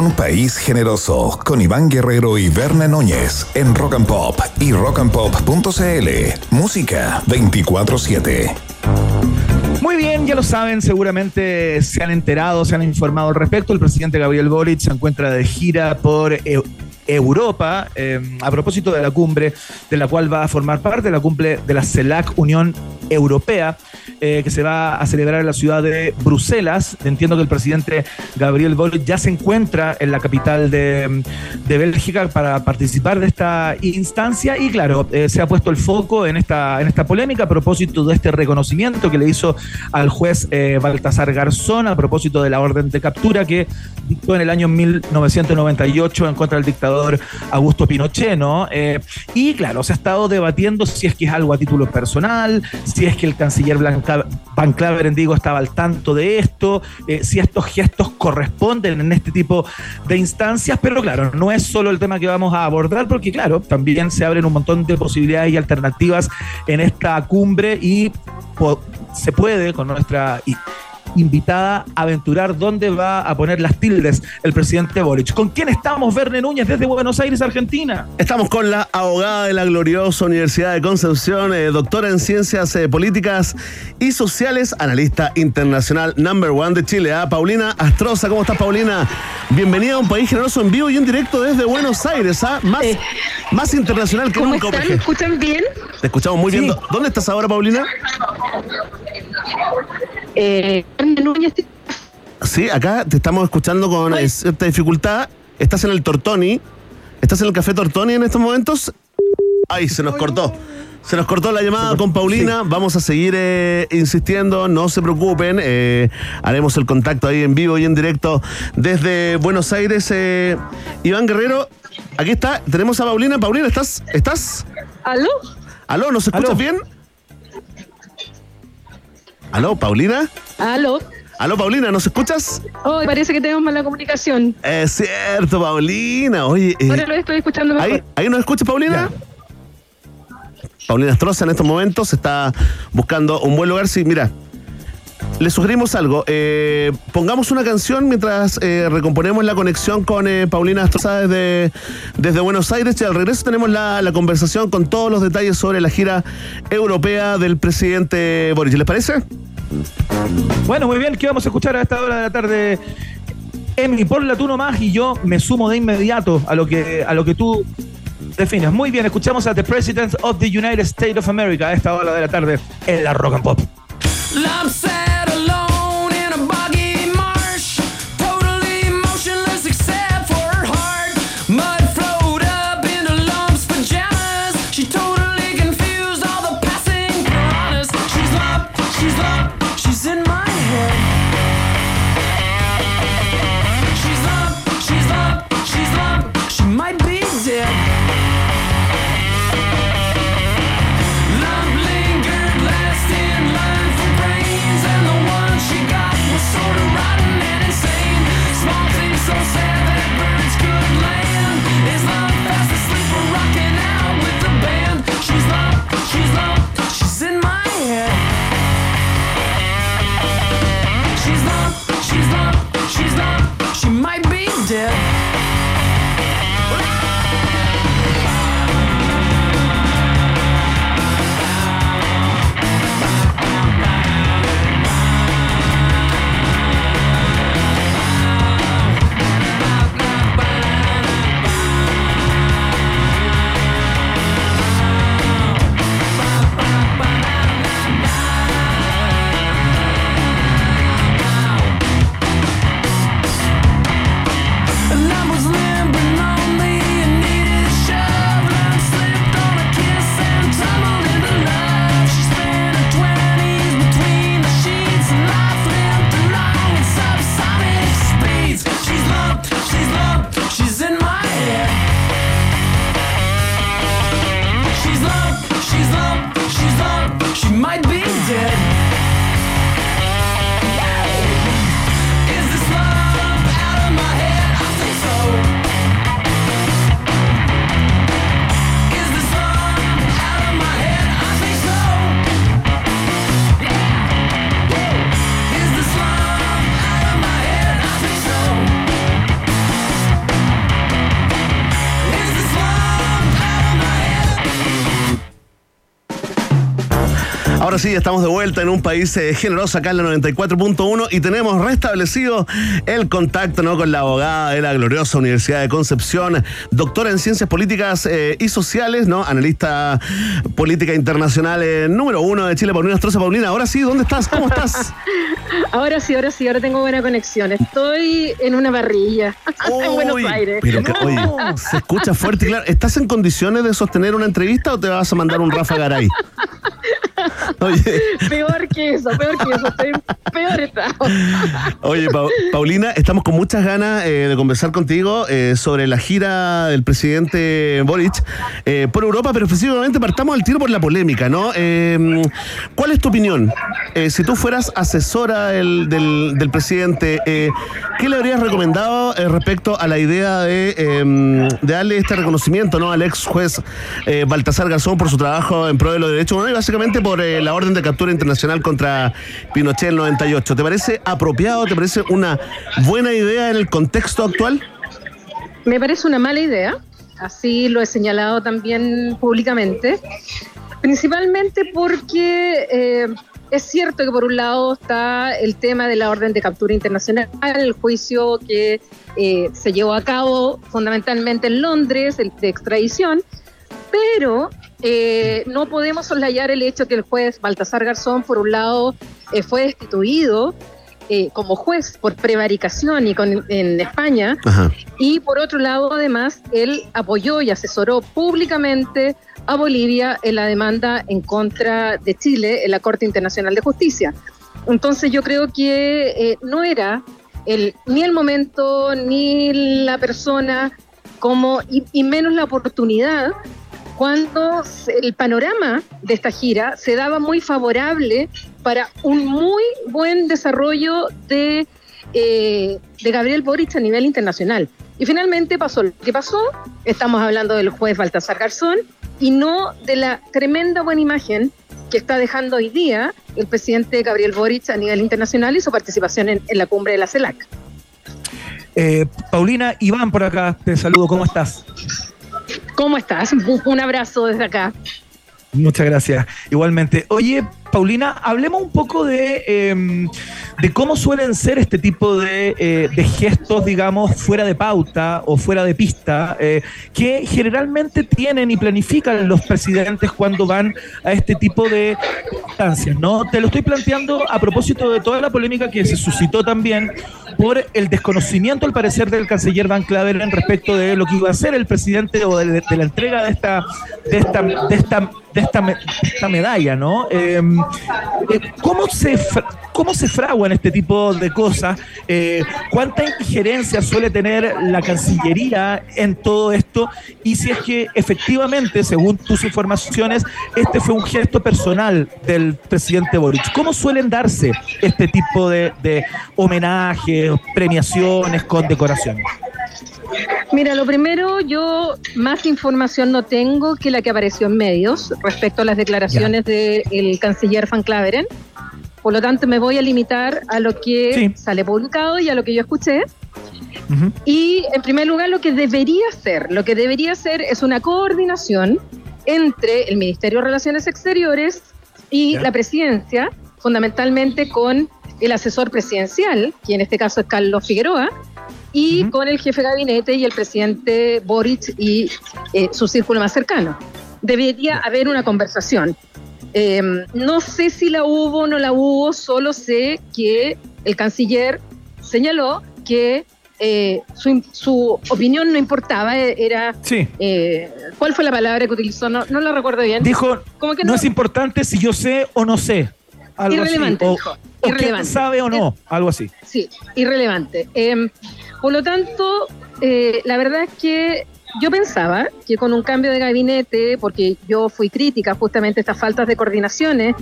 Un País Generoso con Iván Guerrero y Berna Núñez en Rock and Pop y rockandpop.cl. Música 24-7. Muy bien, ya lo saben, seguramente se han enterado, se han informado al respecto. El presidente Gabriel Boric se encuentra de gira por Eu- Europa eh, a propósito de la cumbre de la cual va a formar parte, la cumbre de la CELAC Unión Europea, eh, que se va a celebrar en la ciudad de Bruselas. Entiendo que el presidente Gabriel Boric ya se encuentra en la capital de, de Bélgica para participar de esta instancia y claro, eh, se ha puesto el foco en esta, en esta polémica a propósito de este reconocimiento que le hizo al juez eh, Baltasar Garzón a propósito de la orden de captura que dictó en el año 1998 en contra del dictador Augusto Pinochet, ¿no? Y claro, se ha estado debatiendo si es que es algo a título personal, si es que el canciller Blanca, Van Claveren, estaba al tanto de esto, eh, si estos gestos corresponden en este tipo de instancias, pero claro, no es solo el tema que vamos a abordar, porque claro, también se abren un montón de posibilidades y alternativas en esta cumbre y se puede con nuestra invitada a aventurar dónde va a poner las tildes el presidente Boric. ¿Con quién estamos, Verne Núñez, desde Buenos Aires, Argentina? Estamos con la abogada de la gloriosa Universidad de Concepción, eh, doctora en Ciencias eh, Políticas y Sociales, analista internacional number one de Chile, ¿ah? Paulina Astroza. ¿Cómo estás, Paulina? Bienvenida a un país generoso en vivo y en directo desde Buenos Aires, ¿ah? Más, más internacional que ¿Cómo nunca. ¿Me escuchan bien? Te escuchamos muy bien. Sí. ¿Dó- ¿Dónde estás ahora, Paulina? Eh, Sí, acá te estamos escuchando con cierta dificultad. Estás en el Tortoni. ¿Estás en el Café Tortoni en estos momentos? Ay, se nos cortó. Se nos cortó la llamada con Paulina. Vamos a seguir eh, insistiendo. No se preocupen. eh, haremos el contacto ahí en vivo y en directo desde Buenos Aires. eh. Iván Guerrero, Aquí está, tenemos a Paulina. Paulina, ¿estás? ¿Estás? ¿Aló? ¿Aló? ¿Nos escuchas Aló. bien? ¿Aló, Paulina? ¿Aló? ¿Aló, Paulina? ¿Nos escuchas? Oh, parece que tenemos mala comunicación. Es cierto, Paulina. Oye, eh, Ahora lo estoy escuchando mejor. ¿ahí, ¿ahí nos escuchas, Paulina? Paulina Estroza en estos momentos está buscando un buen lugar. Sí, mira, le sugerimos algo. eh, pongamos una canción mientras eh, recomponemos la conexión con eh, Paulina Astroza desde, desde Buenos Aires y al regreso tenemos la, la conversación con todos los detalles sobre la gira europea del presidente Boric. ¿Les parece? Bueno, muy bien, ¿qué vamos a escuchar a esta hora de la tarde? Emi, ponla tú nomás y yo me sumo de inmediato a lo que, a lo que tú defines. Muy bien, escuchamos a The President of the United States of America a esta hora de la tarde en la Rock and Pop. Sí, estamos de vuelta en un país eh, generoso acá en la 94.1 y tenemos restablecido el contacto ¿no? con la abogada de la gloriosa Universidad de Concepción, doctora en Ciencias Políticas eh, y Sociales, ¿no? analista política internacional eh, número uno de Chile, Paulina Astroza. Paulina, ahora sí, ¿dónde estás? ¿Cómo estás? Ahora sí, ahora sí, ahora tengo buena conexión. Estoy en una parrilla en Buenos Aires. Pero que, oye, se escucha fuerte y claro. ¿Estás en condiciones de sostener una entrevista o te vas a mandar un Rafa Garay? Oye, Peor que eso, peor que eso. Estoy peor estado. Oye, Pau- Paulina, estamos con muchas ganas eh, de conversar contigo eh, sobre la gira del presidente Boric eh, por Europa, pero específicamente partamos al tiro por la polémica, ¿no? Eh, ¿Cuál es tu opinión? Eh, si tú fueras asesora del, del- del presidente, ¿qué le habrías recomendado respecto a la idea de, eh, de darle este reconocimiento ¿no? al ex juez Baltasar Garzón por su trabajo en pro de los derechos humanos y básicamente por la orden de captura internacional contra Pinochet en el 98? ¿Te parece apropiado? ¿Te parece una buena idea en el contexto actual? Me parece una mala idea, así lo he señalado también públicamente, principalmente porque eh, es cierto que por un lado está el tema de la orden de captura internacional, el juicio que eh, se llevó a cabo fundamentalmente en Londres, el de extradición, pero eh, no podemos soslayar el hecho que el juez Baltasar Garzón, por un lado, eh, fue destituido eh, como juez por prevaricación y con, en España, Ajá. y por otro lado, además, él apoyó y asesoró públicamente a Bolivia en la demanda en contra de Chile en la Corte Internacional de Justicia. Entonces yo creo que eh, no era el, ni el momento ni la persona como, y, y menos la oportunidad cuando el panorama de esta gira se daba muy favorable para un muy buen desarrollo de, eh, de Gabriel Boric a nivel internacional. Y finalmente pasó lo que pasó, estamos hablando del juez Baltasar Garzón, y no de la tremenda buena imagen que está dejando hoy día el presidente Gabriel Boric a nivel internacional y su participación en, en la cumbre de la CELAC. Eh, Paulina, Iván por acá, te saludo, ¿cómo estás? ¿Cómo estás? Un- abrazo desde acá. Muchas gracias. Igualmente. Oye, Paulina, hablemos un poco de, eh, de cómo suelen ser este tipo de, eh, de gestos, digamos, fuera de pauta o fuera de pista, eh, que generalmente tienen y planifican los presidentes cuando van a este tipo de instancias, ¿no? Te lo estoy planteando a propósito de toda la polémica que se suscitó también por el desconocimiento, al parecer, del canciller Van Claveren respecto de lo que iba a hacer el presidente o de, la entrega de esta, de esta, de esta, de esta, me- esta medalla, ¿no? Eh, ¿cómo, se, ¿Cómo se fraguan este tipo de cosas? Eh, ¿Cuánta injerencia suele tener la Cancillería en todo esto? Y si es que efectivamente, según tus informaciones, este fue un gesto personal del presidente Boric. ¿Cómo suelen darse este tipo de, de homenajes, premiaciones, condecoraciones? Mira, lo primero, yo más información no tengo que la que apareció en medios respecto a las declaraciones del canciller Van Claveren. Por lo tanto, me voy a limitar a lo que sale publicado y a lo que yo escuché. Y en primer lugar, lo que debería ser, lo que debería ser es una coordinación entre el Ministerio de Relaciones Exteriores y la presidencia, fundamentalmente con el asesor presidencial, que en este caso es Carlos Figueroa, y con el jefe de gabinete y el presidente Boric y eh, su círculo más cercano. Debería haber una conversación. Eh, no sé si la hubo o no la hubo, solo sé que el canciller señaló que eh, su, su opinión no importaba, eh, era... Sí. eh, ¿Cuál fue la palabra que utilizó? No, no la recuerdo bien. Dijo, Como que no no- es importante si yo sé o no sé. Algo Irrelevante, así. O, dijo. o quién Irrelevante. sabe o no, algo así. Sí, irrelevante. Eh, por lo tanto, eh, la verdad es que yo pensaba que con un cambio de gabinete, porque yo fui crítica justamente a estas faltas de coordinaciones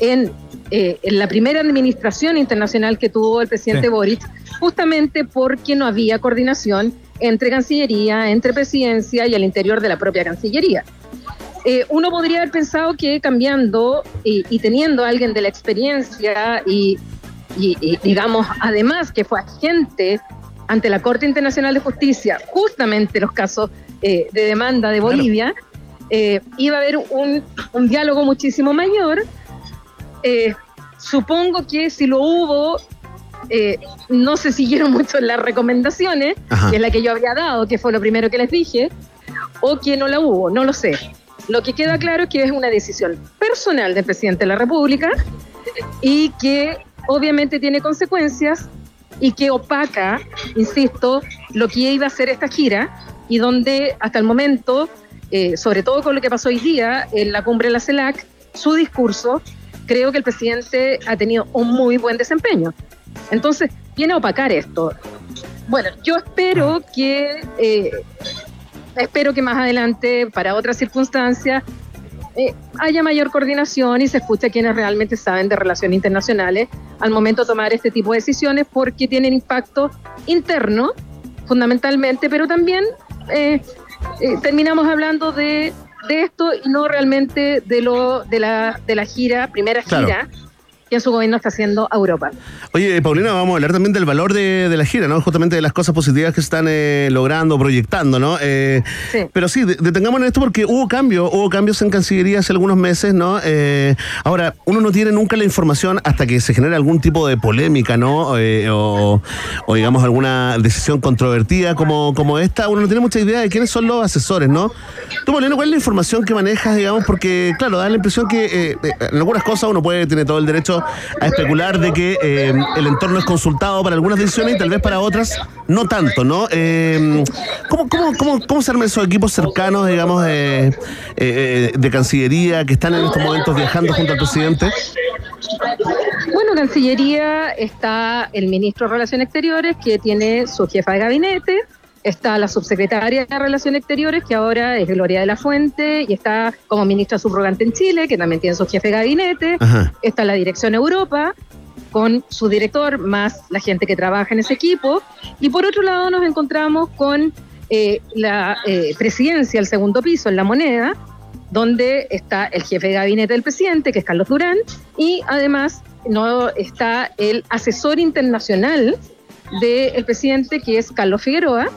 en, eh, en la primera administración internacional que tuvo el presidente Sí. Boric, justamente porque no había coordinación entre Cancillería, entre Presidencia y al interior de la propia Cancillería. Eh, uno podría haber pensado que cambiando y, y teniendo a alguien de la experiencia y, y- y, digamos, además que fue agente ante la Corte Internacional de Justicia, justamente los casos eh, de demanda de Bolivia, eh, iba a haber un, un diálogo muchísimo mayor. Eh, supongo que si lo hubo, no se siguieron mucho las recomendaciones, Ajá. que es la que yo había dado, que fue lo primero que les dije, o que no la hubo, no lo sé. Lo que queda claro es que es una decisión personal del presidente de la República y que obviamente tiene consecuencias y que opaca, insisto, lo que iba a ser esta gira y donde hasta el momento, eh, sobre todo con lo que pasó hoy día en la cumbre de la CELAC, su discurso, creo que el presidente ha tenido un muy buen desempeño. Entonces, viene a opacar esto. Bueno, yo espero que, eh, espero que más adelante, para otras circunstancias, eh, haya mayor coordinación y se escuche a quienes realmente saben de relaciones internacionales al momento de tomar este tipo de decisiones porque tienen impacto interno, fundamentalmente, pero también eh, eh, terminamos hablando de, de esto y no realmente de, lo, de, la, de la gira, primera Claro. Que en su gobierno está haciendo a Europa. Oye, Paulina, vamos a hablar también del valor de, de la gira, ¿no? Justamente de las cosas positivas que se están eh, logrando, proyectando, ¿no? Eh, Pero sí, de- detengámonos en esto porque hubo cambios, hubo cambios en Cancillería hace algunos meses, ¿no? Eh, ahora, uno no tiene nunca la información hasta que se genera algún tipo de polémica, ¿no? Eh, o, o, digamos alguna decisión controvertida como, como esta, uno no tiene mucha idea de quiénes son los asesores, ¿no? Tú, Paulina, ¿cuál es la información que manejas, digamos? Porque, claro, da la impresión que eh, eh, en algunas cosas uno puede, tiene todo el derecho a especular de que eh, el entorno es consultado para algunas decisiones y tal vez para otras no tanto, ¿no? Eh, ¿cómo, cómo, cómo, cómo se arman esos equipos cercanos, digamos, eh, de Cancillería que están en estos momentos viajando junto al presidente? Bueno, Cancillería está el ministro de Relaciones Exteriores, que tiene su jefa de gabinete, está la subsecretaria de Relaciones Exteriores, que ahora es Gloria de la Fuente, y está como ministra subrogante en Chile, que también tiene su jefe de gabinete. Ajá. Está la Dirección Europa, con su director, más la gente que trabaja en ese equipo. Y por otro lado nos encontramos con eh, la eh, presidencia, el segundo piso, en la moneda, donde está el jefe de gabinete del presidente, que es Carlos Durán, y además no está el asesor internacional del presidente, que es Carlos Figueroa,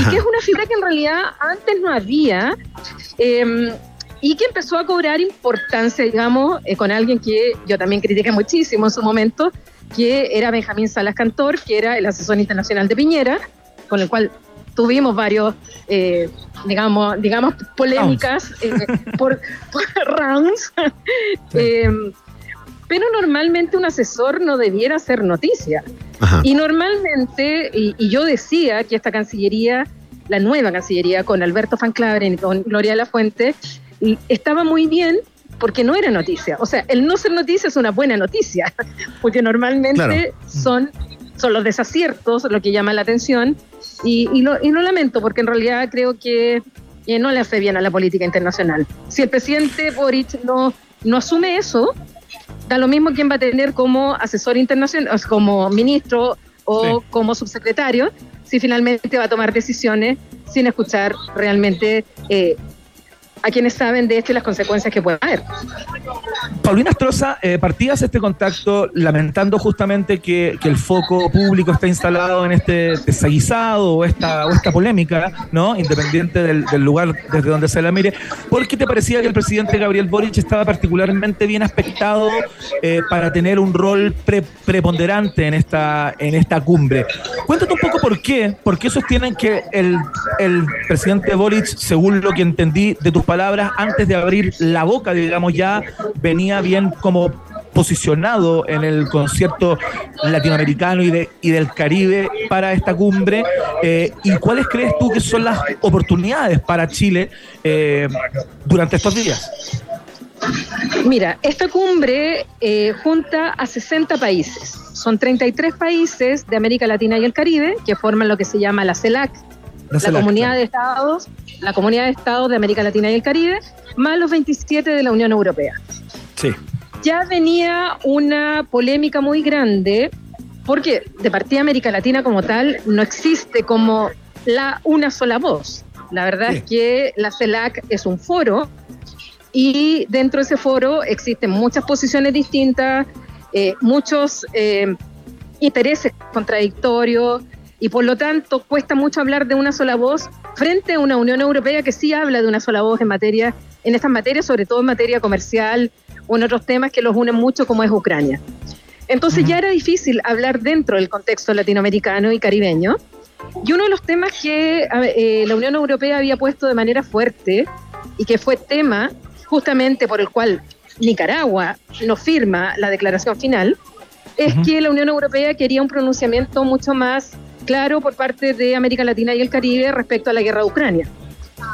y que es una figura que en realidad antes no había. eh, y que empezó a cobrar importancia, digamos, eh, con alguien que yo también critiqué muchísimo en su momento, que era Benjamín Salas Cantor, que era el asesor internacional de Piñera, con el cual tuvimos varios, eh, digamos, digamos, polémicas eh, por, por rounds. Eh, pero normalmente un asesor no debiera hacer noticia. Ajá. Y normalmente, y, y yo decía que esta Cancillería, la nueva Cancillería, con Alberto Van Claveren y con Gloria de la Fuente, y estaba muy bien porque no era noticia. O sea, el no ser noticia es una buena noticia, porque normalmente Claro. son, son los desaciertos lo que llama la atención. Y, y lo, y lo lamento, porque en realidad creo que eh, no le hace bien a la política internacional. Si el presidente Boric no, no asume eso, da lo mismo quién va a tener como asesor internacional, como ministro o como subsecretario, si finalmente va a tomar decisiones sin escuchar realmente eh, a quienes saben de esto y las consecuencias que puede haber. Paulina Astroza, eh, partías este contacto lamentando justamente que, que el foco público está instalado en este desaguisado o esta, o esta polémica, ¿no? Independiente del, del lugar desde donde se la mire. ¿Por qué te parecía que el presidente Gabriel Boric estaba particularmente bien aspectado eh, para tener un rol pre- preponderante en esta, en esta cumbre? Cuéntate un poco por qué, por qué sostienen que el, el presidente Boric, según lo que entendí de tus palabras, antes de abrir la boca, digamos, ya venía bien como posicionado en el concierto latinoamericano y, de, y del Caribe para esta cumbre. eh, ¿Y cuáles crees tú que son las oportunidades para Chile eh, durante estos días? Mira, esta cumbre eh, junta a 60 países. Son 33 países de América Latina y el Caribe que forman lo que se llama la CELAC, la, comunidad de estados, la comunidad de estados de América Latina y el Caribe, más los 27 de la Unión Europea. Sí. Ya venía una polémica muy grande porque de partida América Latina como tal no existe como la una sola voz. La verdad es que la CELAC es un foro y dentro de ese foro existen muchas posiciones distintas, eh, muchos eh, intereses contradictorios y por lo tanto cuesta mucho hablar de una sola voz frente a una Unión Europea que sí habla de una sola voz en materia en estas materias, sobre todo en materia comercial o en otros temas que los unen mucho como es Ucrania. Entonces ya era difícil hablar dentro del contexto latinoamericano y caribeño. Y uno de los temas que eh, la Unión Europea había puesto de manera fuerte y que fue tema justamente por el cual Nicaragua no firma la declaración final, es que la Unión Europea quería un pronunciamiento mucho más claro por parte de América Latina y el Caribe respecto a la guerra de Ucrania.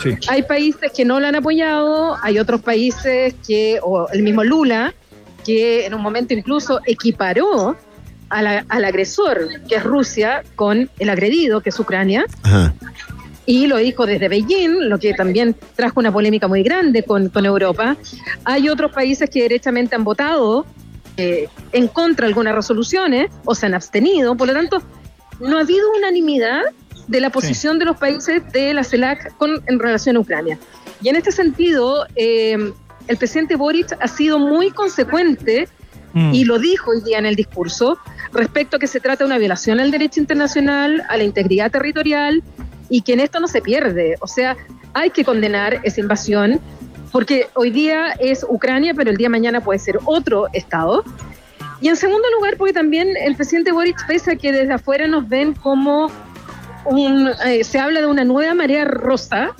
Sí. Hay países que no la han apoyado, hay otros países que, o el mismo Lula, que en un momento incluso equiparó a la- al agresor, que es Rusia, con el agredido, que es Ucrania, Ajá. y lo dijo desde Beijing, lo que también trajo una polémica muy grande con, con Europa. Hay otros países que derechamente han votado eh, en contra de algunas resoluciones o se han abstenido, por lo tanto, no ha habido unanimidad de la posición de los países de la CELAC con, en relación a Ucrania. Y en este sentido, eh, el presidente Boric ha sido muy consecuente Mm. y lo dijo hoy día en el discurso respecto a que se trata de una violación al derecho internacional, a la integridad territorial y que en esto no se pierde. O sea, hay que condenar esa invasión porque hoy día es Ucrania, pero el día de mañana puede ser otro Estado. Y en segundo lugar, porque también el presidente Boric, pese a que desde afuera nos ven como un, eh, se habla de una nueva marea rosa,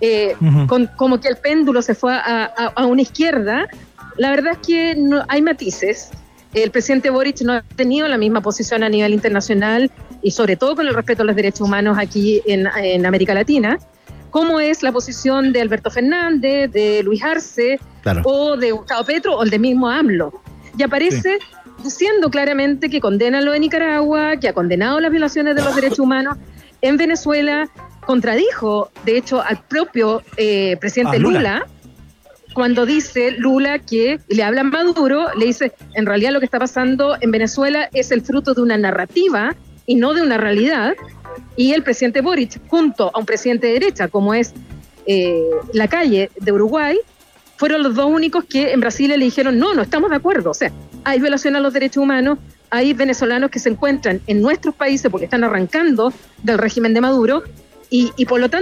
eh, Ujú. con, como que el péndulo se fue a, a- a una izquierda, la verdad es que no, hay matices. El presidente Boric no ha tenido la misma posición a nivel internacional y sobre todo con el respeto a los derechos humanos aquí en, en América Latina, como es la posición de Alberto Fernández, de Luis Arce Claro. o de Gustavo Petro o el de mismo AMLO. Y aparece diciendo claramente que condena lo de Nicaragua, que ha condenado las violaciones de los derechos humanos en Venezuela contradijo, de hecho, al propio eh, presidente Ah, Lula. Lula. cuando dice Lula que le habla a Maduro, le dice, en realidad lo que está pasando en Venezuela es el fruto de una narrativa y no de una realidad. Y el presidente Boric, junto a un presidente de derecha, como es eh, la calle de Uruguay, fueron los dos únicos que en Brasil le dijeron, no, no estamos de acuerdo. O sea, hay violación a los derechos humanos, hay venezolanos que se encuentran en nuestros países porque están arrancando del régimen de Maduro y, y por lo tanto